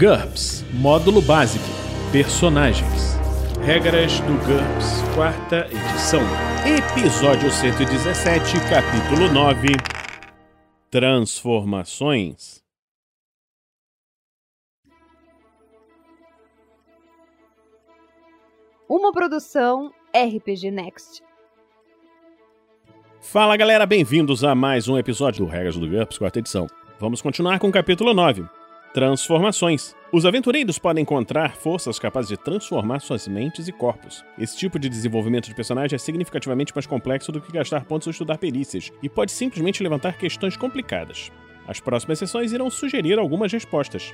GURPS Módulo Básico Personagens Regras do GURPS, quarta edição. Episódio 117, capítulo 9 Transformações. Uma produção RPG Next. Fala galera, bem-vindos a mais um episódio do Regras do GURPS, quarta edição. Vamos continuar com o capítulo 9 Transformações. Os aventureiros podem encontrar forças capazes de transformar suas mentes e corpos. Esse tipo de desenvolvimento de personagem é significativamente mais complexo do que gastar pontos ou estudar perícias, e pode simplesmente levantar questões complicadas. As próximas sessões irão sugerir algumas respostas.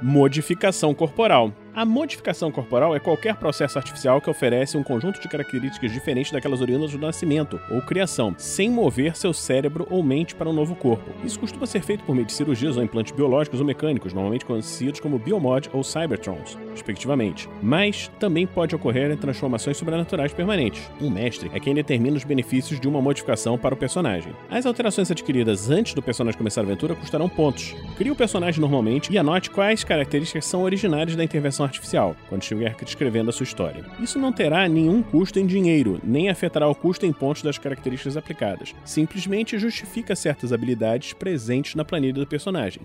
Modificação corporal. A modificação corporal é qualquer processo artificial que oferece um conjunto de características diferentes daquelas oriundas do nascimento ou criação, sem mover seu cérebro ou mente para um novo corpo. Isso costuma ser feito por meio de cirurgias ou implantes biológicos ou mecânicos, normalmente conhecidos como biomod ou cybertrons, respectivamente. Mas também pode ocorrer em transformações sobrenaturais permanentes. Um mestre é quem determina os benefícios de uma modificação para o personagem. As alterações adquiridas antes do personagem começar a aventura custarão pontos. Crie o personagem normalmente e anote quais características são originárias da intervenção artificial, quando estiver escrevendo a sua história. Isso não terá nenhum custo em dinheiro, nem afetará o custo em pontos das características aplicadas. Simplesmente justifica certas habilidades presentes na planilha do personagem.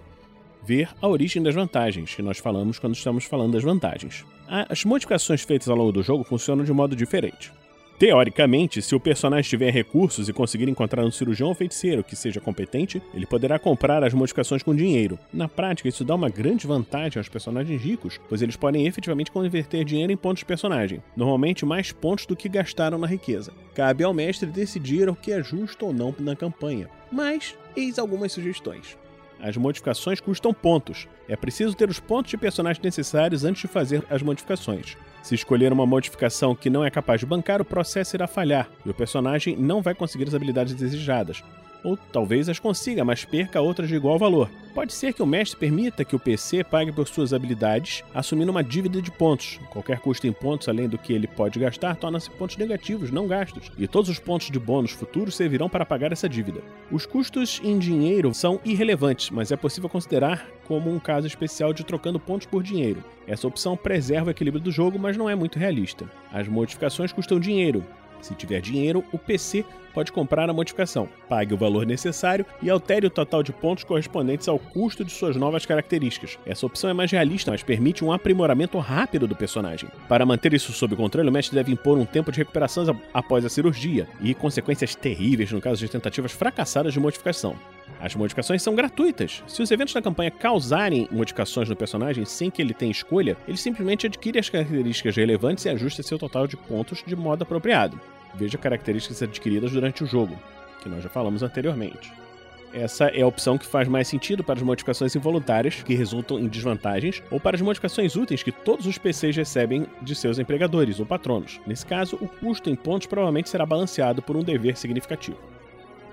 Ver a origem das vantagens, que nós falamos quando estamos falando das vantagens. As modificações feitas ao longo do jogo funcionam de modo diferente. Teoricamente, se o personagem tiver recursos e conseguir encontrar um cirurgião ou feiticeiro que seja competente, ele poderá comprar as modificações com dinheiro. Na prática, isso dá uma grande vantagem aos personagens ricos, pois eles podem efetivamente converter dinheiro em pontos de personagem, normalmente mais pontos do que gastaram na riqueza. Cabe ao mestre decidir o que é justo ou não na campanha, mas eis algumas sugestões. As modificações custam pontos. É preciso ter os pontos de personagem necessários antes de fazer as modificações. Se escolher uma modificação que não é capaz de bancar, o processo irá falhar e o personagem não vai conseguir as habilidades desejadas. Ou talvez as consiga, mas perca outras de igual valor. Pode ser que o mestre permita que o PC pague por suas habilidades, assumindo uma dívida de pontos. Qualquer custo em pontos além do que ele pode gastar torna-se pontos negativos, não gastos, e todos os pontos de bônus futuros servirão para pagar essa dívida. Os custos em dinheiro são irrelevantes, mas é possível considerar como um caso especial de trocando pontos por dinheiro. Essa opção preserva o equilíbrio do jogo, mas não é muito realista. As modificações custam dinheiro, se tiver dinheiro, o PC pode comprar a modificação, pague o valor necessário e altere o total de pontos correspondentes ao custo de suas novas características. Essa opção é mais realista, mas permite um aprimoramento rápido do personagem. Para manter isso sob controle, o mestre deve impor um tempo de recuperação após a cirurgia e consequências terríveis no caso de tentativas fracassadas de modificação. As modificações são gratuitas. Se os eventos da campanha causarem modificações no personagem sem que ele tenha escolha, ele simplesmente adquire as características relevantes e ajusta seu total de pontos de modo apropriado. Veja características adquiridas durante o jogo, que nós já falamos anteriormente. Essa é a opção que faz mais sentido para as modificações involuntárias, que resultam em desvantagens, ou para as modificações úteis que todos os PCs recebem de seus empregadores ou patronos. Nesse caso, o custo em pontos provavelmente será balanceado por um dever significativo.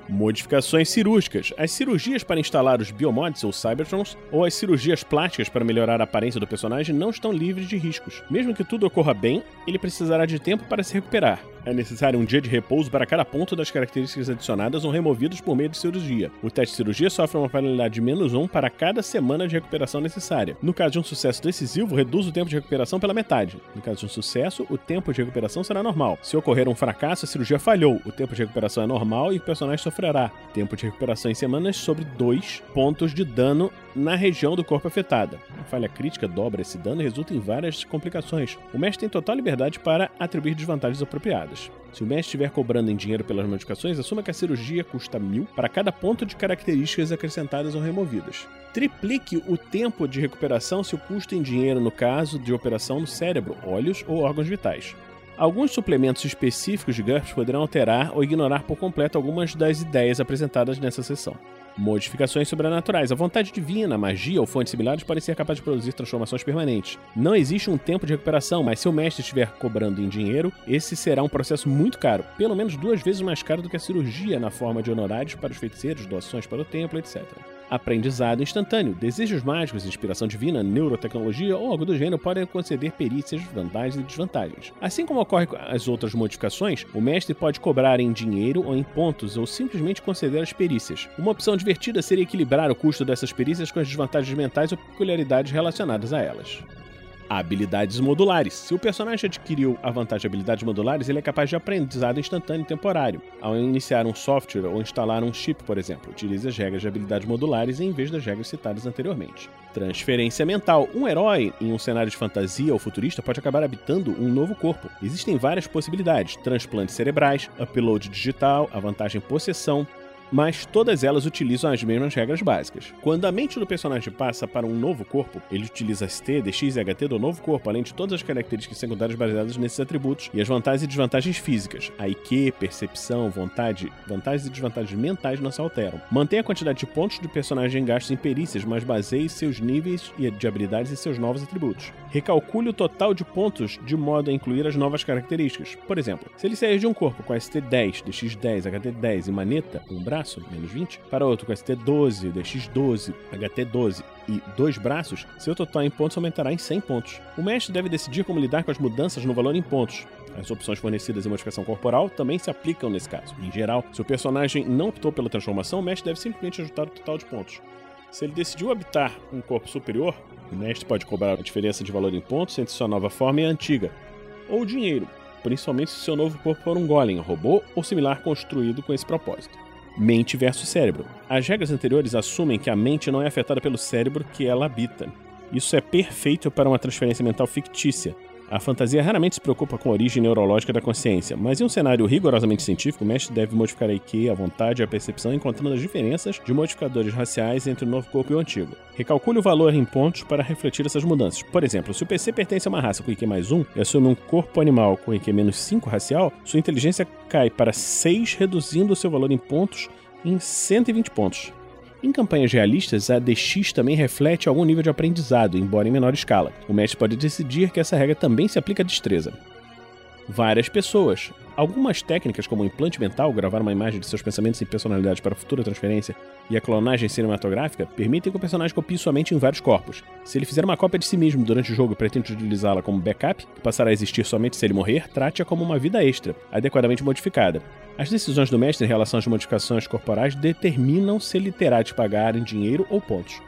Modificações cirúrgicas. As cirurgias para instalar os biomods ou cybertrons, ou as cirurgias plásticas para melhorar a aparência do personagem não estão livres de riscos. Mesmo que tudo ocorra bem, ele precisará de tempo para se recuperar. É necessário um dia de repouso para cada ponto das características adicionadas ou removidas por meio de cirurgia. O teste de cirurgia sofre uma penalidade de menos um para cada semana de recuperação necessária. No caso de um sucesso decisivo, reduz o tempo de recuperação pela metade. No caso de um sucesso, o tempo de recuperação será normal. Se ocorrer um fracasso, a cirurgia falhou. O tempo de recuperação é normal e o personagem sofrerá tempo de recuperação em semanas sobre dois pontos de dano na região do corpo afetada. A falha crítica dobra esse dano e resulta em várias complicações. O mestre tem total liberdade para atribuir desvantagens apropriadas. Se o mestre estiver cobrando em dinheiro pelas modificações, assuma que a cirurgia custa mil para cada ponto de características acrescentadas ou removidas. Triplique o tempo de recuperação se o custo em dinheiro no caso de operação no cérebro, olhos ou órgãos vitais. Alguns suplementos específicos de GURPS poderão alterar ou ignorar por completo algumas das ideias apresentadas nessa sessão. Modificações sobrenaturais. A vontade divina, magia ou fontes similares podem ser capazes de produzir transformações permanentes. Não existe um tempo de recuperação, mas se o mestre estiver cobrando em dinheiro, esse será um processo muito caro, pelo menos duas vezes mais caro do que a cirurgia na forma de honorários para os feiticeiros, doações para o templo, etc. aprendizado instantâneo, desejos mágicos, inspiração divina, neurotecnologia ou algo do gênero podem conceder perícias, vantagens e desvantagens. Assim como ocorre com as outras modificações, o mestre pode cobrar em dinheiro ou em pontos ou simplesmente conceder as perícias. Uma opção divertida seria equilibrar o custo dessas perícias com as desvantagens mentais ou peculiaridades relacionadas a elas habilidades modulares. Se o personagem adquiriu a vantagem de habilidades modulares, ele é capaz de aprendizado instantâneo e temporário. Ao iniciar um software ou instalar um chip, por exemplo, utilize as regras de habilidades modulares em vez das regras citadas anteriormente. Transferência mental. Um herói em um cenário de fantasia ou futurista pode acabar habitando um novo corpo. Existem várias possibilidades: transplantes cerebrais, upload digital, a vantagem possessão, mas todas elas utilizam as mesmas regras básicas. Quando a mente do personagem passa para um novo corpo, ele utiliza ST, DX e HT do novo corpo, além de todas as características secundárias baseadas nesses atributos e as vantagens e desvantagens físicas. A IQ, percepção, vontade, vantagens e desvantagens mentais não se alteram. Mantenha a quantidade de pontos do personagem gastos em perícias, mas baseie seus níveis de habilidades em seus novos atributos. Recalcule o total de pontos de modo a incluir as novas características. Por exemplo, se ele sair de um corpo com ST10, DX10, HT10 e maneta, um braço, menos 20, para outro com ST12, DX12, HT12 e dois braços, seu total em pontos aumentará em 100 pontos. O mestre deve decidir como lidar com as mudanças no valor em pontos. As opções fornecidas em modificação corporal também se aplicam nesse caso. Em geral, se o personagem não optou pela transformação, o mestre deve simplesmente ajustar o total de pontos. Se ele decidiu habitar um corpo superior, o mestre pode cobrar a diferença de valor em pontos entre sua nova forma e a antiga, ou dinheiro, principalmente se seu novo corpo for um golem, robô ou similar construído com esse propósito. Mente versus cérebro. As regras anteriores assumem que a mente não é afetada pelo cérebro que ela habita. Isso é perfeito para uma transferência mental fictícia, a fantasia raramente se preocupa com a origem neurológica da consciência, mas em um cenário rigorosamente científico, o mestre deve modificar a IQ, a vontade e a percepção, encontrando as diferenças de modificadores raciais entre o novo corpo e o antigo. Recalcule o valor em pontos para refletir essas mudanças. Por exemplo, se o PC pertence a uma raça com IQ mais 1 e assume um corpo animal com IQ menos 5 racial, sua inteligência cai para 6, reduzindo o seu valor em pontos em 120 pontos. Em campanhas realistas, a DX também reflete algum nível de aprendizado, embora em menor escala. O mestre pode decidir que essa regra também se aplica à destreza. Várias pessoas. Algumas técnicas, como o implante mental, gravar uma imagem de seus pensamentos e personalidades para futura transferência, e a clonagem cinematográfica, permitem que o personagem copie sua mente em vários corpos. Se ele fizer uma cópia de si mesmo durante o jogo e pretende utilizá-la como backup, que passará a existir somente se ele morrer, trate-a como uma vida extra, adequadamente modificada. As decisões do mestre em relação às modificações corporais determinam se ele terá de pagar em dinheiro ou pontos.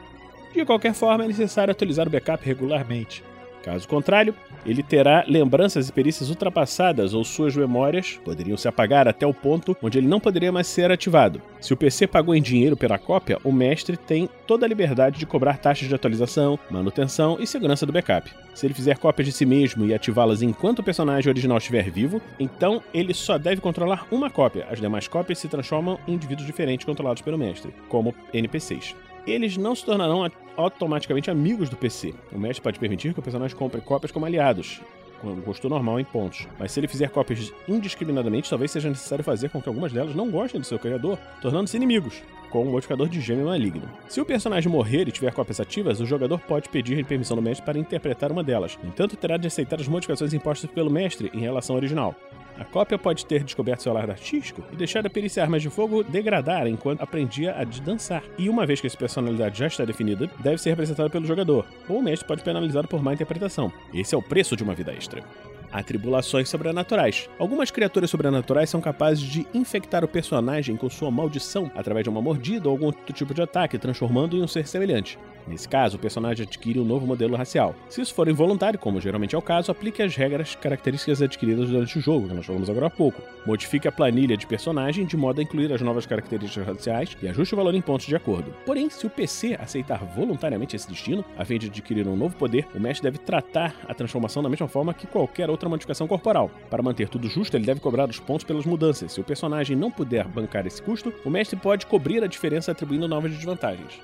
De qualquer forma, é necessário atualizar o backup regularmente. Caso contrário, ele terá lembranças e perícias ultrapassadas ou suas memórias poderiam se apagar até o ponto onde ele não poderia mais ser ativado. Se o PC pagou em dinheiro pela cópia, o mestre tem toda a liberdade de cobrar taxas de atualização, manutenção e segurança do backup. Se ele fizer cópias de si mesmo e ativá-las enquanto o personagem original estiver vivo, então ele só deve controlar uma cópia. As demais cópias se transformam em indivíduos diferentes controlados pelo mestre, como NPCs eles não se tornarão automaticamente amigos do PC. O mestre pode permitir que o personagem compre cópias como aliados, com gosto normal em pontos. Mas se ele fizer cópias indiscriminadamente, talvez seja necessário fazer com que algumas delas não gostem do seu criador, tornando-se inimigos, com o modificador de gêmeo maligno. Se o personagem morrer e tiver cópias ativas, o jogador pode pedir permissão do mestre para interpretar uma delas. No entanto, terá de aceitar as modificações impostas pelo mestre em relação ao original. A cópia pode ter descoberto seu lado artístico e deixado a perícia armas de fogo degradar enquanto aprendia a dançar. E uma vez que essa personalidade já está definida, deve ser representada pelo jogador, ou o mestre pode penalizá-lo por má interpretação. Esse é o preço de uma vida extra atribulações sobrenaturais. Algumas criaturas sobrenaturais são capazes de infectar o personagem com sua maldição através de uma mordida ou algum outro tipo de ataque, transformando-o em um ser semelhante. Nesse caso, o personagem adquire um novo modelo racial. Se isso for involuntário, como geralmente é o caso, aplique as regras características adquiridas durante o jogo, que nós falamos agora há pouco. Modifique a planilha de personagem de modo a incluir as novas características raciais e ajuste o valor em pontos de acordo. Porém, se o PC aceitar voluntariamente esse destino, a fim de adquirir um novo poder, o mestre deve tratar a transformação da mesma forma que qualquer outra modificação corporal. Para manter tudo justo, ele deve cobrar os pontos pelas mudanças. Se o personagem não puder bancar esse custo, o mestre pode cobrir a diferença atribuindo novas desvantagens.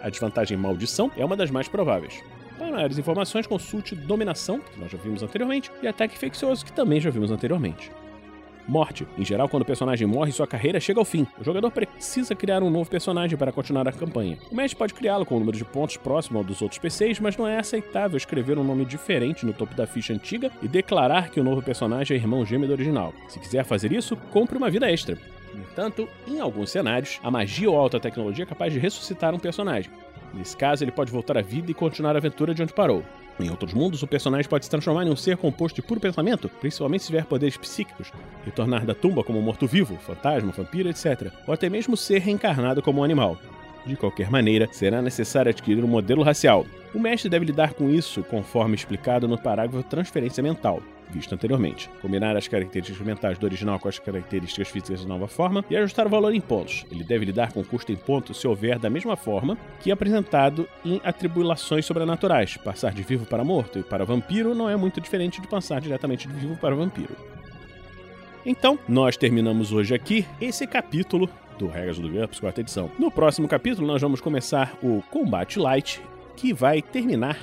A desvantagem maldição é uma das mais prováveis. Para maiores informações, consulte Dominação, que nós já vimos anteriormente, e Ataque Infeccioso, que também já vimos anteriormente. Morte. Em geral, quando o personagem morre, sua carreira chega ao fim. O jogador precisa criar um novo personagem para continuar a campanha. O mestre pode criá-lo com um número de pontos próximo ao dos outros PCs, mas não é aceitável escrever um nome diferente no topo da ficha antiga e declarar que o novo personagem é irmão gêmeo do original. Se quiser fazer isso, compre uma vida extra. No entanto, em alguns cenários, a magia ou alta tecnologia é capaz de ressuscitar um personagem. Nesse caso, ele pode voltar à vida e continuar a aventura de onde parou. Em outros mundos, o personagem pode se transformar em um ser composto de puro pensamento, principalmente se tiver poderes psíquicos, retornar da tumba como morto-vivo, fantasma, vampiro, etc., ou até mesmo ser reencarnado como um animal. De qualquer maneira, será necessário adquirir um modelo racial. O mestre deve lidar com isso conforme explicado no parágrafo Transferência Mental, visto anteriormente. Combinar as características mentais do original com as características físicas da nova forma e ajustar o valor em pontos. Ele deve lidar com custo em pontos se houver da mesma forma que apresentado em atribulações sobrenaturais. Passar de vivo para morto e para vampiro não é muito diferente de passar diretamente de vivo para vampiro. Então, nós terminamos hoje aqui esse capítulo do Regras do GURPS, quarta edição. No próximo capítulo, nós vamos começar o Combate Light, que vai terminar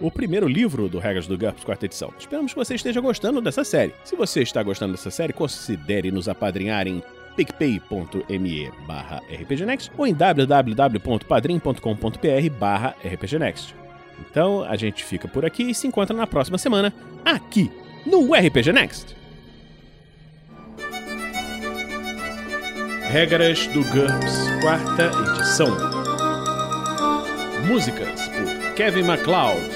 o primeiro livro do Regras do GURPS, quarta edição. Esperamos que você esteja gostando dessa série. Se você está gostando dessa série, considere nos apadrinhar em picpay.me barra rpgnext ou em www.padrim.com.br barra rpgnext. Então, a gente fica por aqui e se encontra na próxima semana, aqui no RPG Next. Regras do GURPS, quarta edição. Músicas por Kevin MacLeod